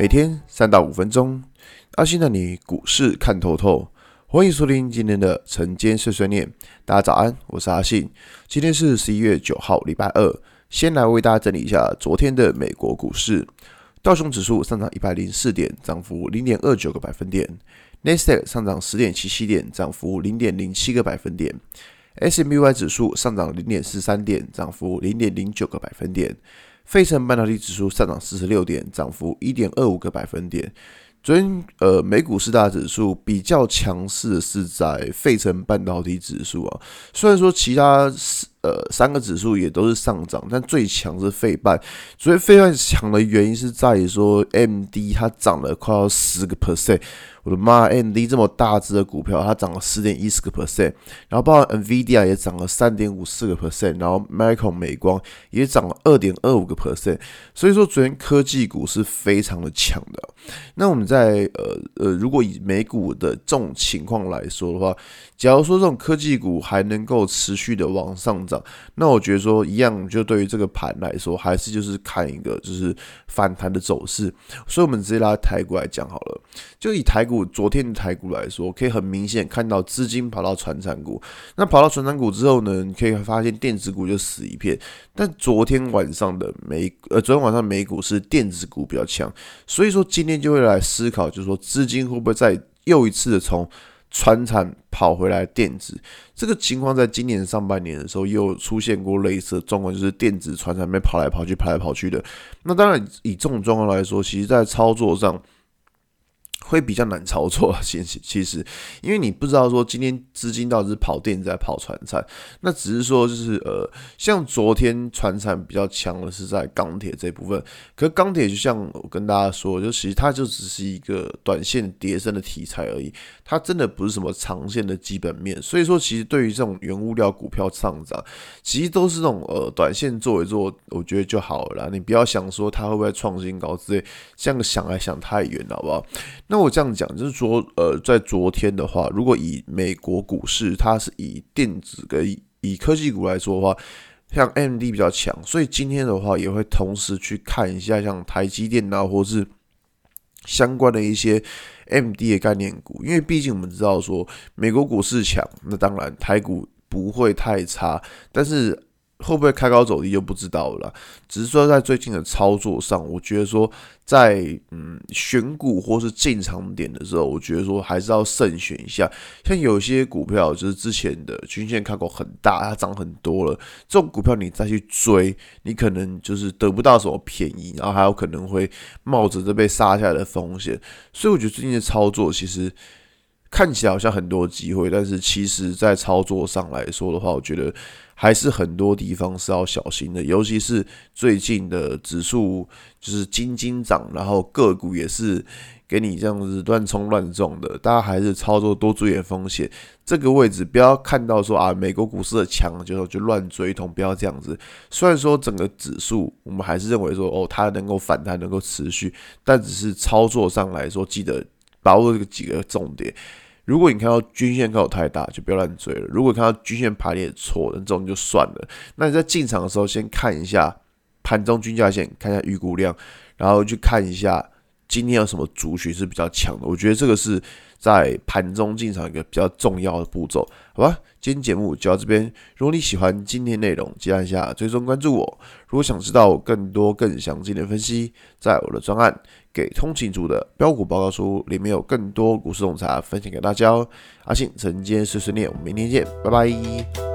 每天三到五分钟，阿信带你股市看透透。欢迎收听今天的晨间碎碎念。大家早安，我是阿信。今天是十一月九号，礼拜二。先来为大家整理一下昨天的美国股市。道琼指数上涨一百零四点，涨幅零点二九个百分点。纳斯达克上涨十点七七点，涨幅零点零七个百分点。S M U Y 指数上涨零点四三点，涨幅零点零九个百分点。费城半导体指数上涨四十六点，涨幅一点二五个百分点。昨天，呃，美股四大指数比较强势的是在费城半导体指数啊。虽然说其他呃三个指数也都是上涨，但最强是费半。所以费半强的原因是在于说，MD 它涨了快要十个 percent。我的妈，MD 这么大只的股票，它涨了十点一四个 percent，然后包括 NVIDIA 也涨了三点五四个 percent，然后 Micron 美光也涨了二点二五个 percent，所以说昨天科技股是非常的强的。那我们在呃呃，如果以美股的这种情况来说的话，假如说这种科技股还能够持续的往上那我觉得说一样，就对于这个盘来说，还是就是看一个就是反弹的走势。所以，我们直接拉台股来讲好了，就以台股昨天的台股来说，可以很明显看到资金跑到传产股，那跑到传产股之后呢，你可以发现电子股就死一片。但昨天晚上的美呃，昨天晚上美股是电子股比较强，所以说今天就会来思考，就是说资金会不会再又一次的从船产跑回来电子这个情况，在今年上半年的时候又出现过类似的状况，就是电子船产没跑来跑去、跑来跑去的。那当然，以这种状况来说，其实在操作上。会比较难操作，其实其实，因为你不知道说今天资金到底是跑电在跑传产，那只是说就是呃，像昨天传产比较强的是在钢铁这部分，可是钢铁就像我跟大家说，就其实它就只是一个短线跌升的题材而已，它真的不是什么长线的基本面，所以说其实对于这种原物料股票上涨，其实都是这种呃短线做一做，我觉得就好了，你不要想说它会不会创新高之类，这样想来想太远了，好不好？那我这样讲，就是说，呃，在昨天的话，如果以美国股市，它是以电子跟以科技股来说的话，像 MD 比较强，所以今天的话也会同时去看一下像台积电啊，或是相关的一些 MD 的概念股，因为毕竟我们知道说美国股市强，那当然台股不会太差，但是。会不会开高走低就不知道了，只是说在最近的操作上，我觉得说在嗯选股或是进场点的时候，我觉得说还是要慎选一下。像有些股票就是之前的均线开口很大，它涨很多了，这种股票你再去追，你可能就是得不到什么便宜，然后还有可能会冒着这被杀下来的风险。所以我觉得最近的操作其实看起来好像很多机会，但是其实在操作上来说的话，我觉得。还是很多地方是要小心的，尤其是最近的指数就是金金涨，然后个股也是给你这样子乱冲乱撞的，大家还是操作多注意点风险。这个位置不要看到说啊，美国股市的强就就乱追同，不要这样子。虽然说整个指数我们还是认为说哦，它能够反弹能够持续，但只是操作上来说，记得把握这个几个重点。如果你看到均线靠太大，就不要乱追了。如果看到均线排列错的这种就算了。那你在进场的时候，先看一下盘中均价线，看一下预估量，然后去看一下今天有什么族群是比较强的。我觉得这个是在盘中进场一个比较重要的步骤，好吧？今天节目就到这边。如果你喜欢今天内容，记得按下追踪关注我。如果想知道更多更详尽的分析，在我的专案。给通勤族的标股报告书里面有更多股市洞察分享给大家哦。阿信晨间碎碎念，我们明天见，拜拜。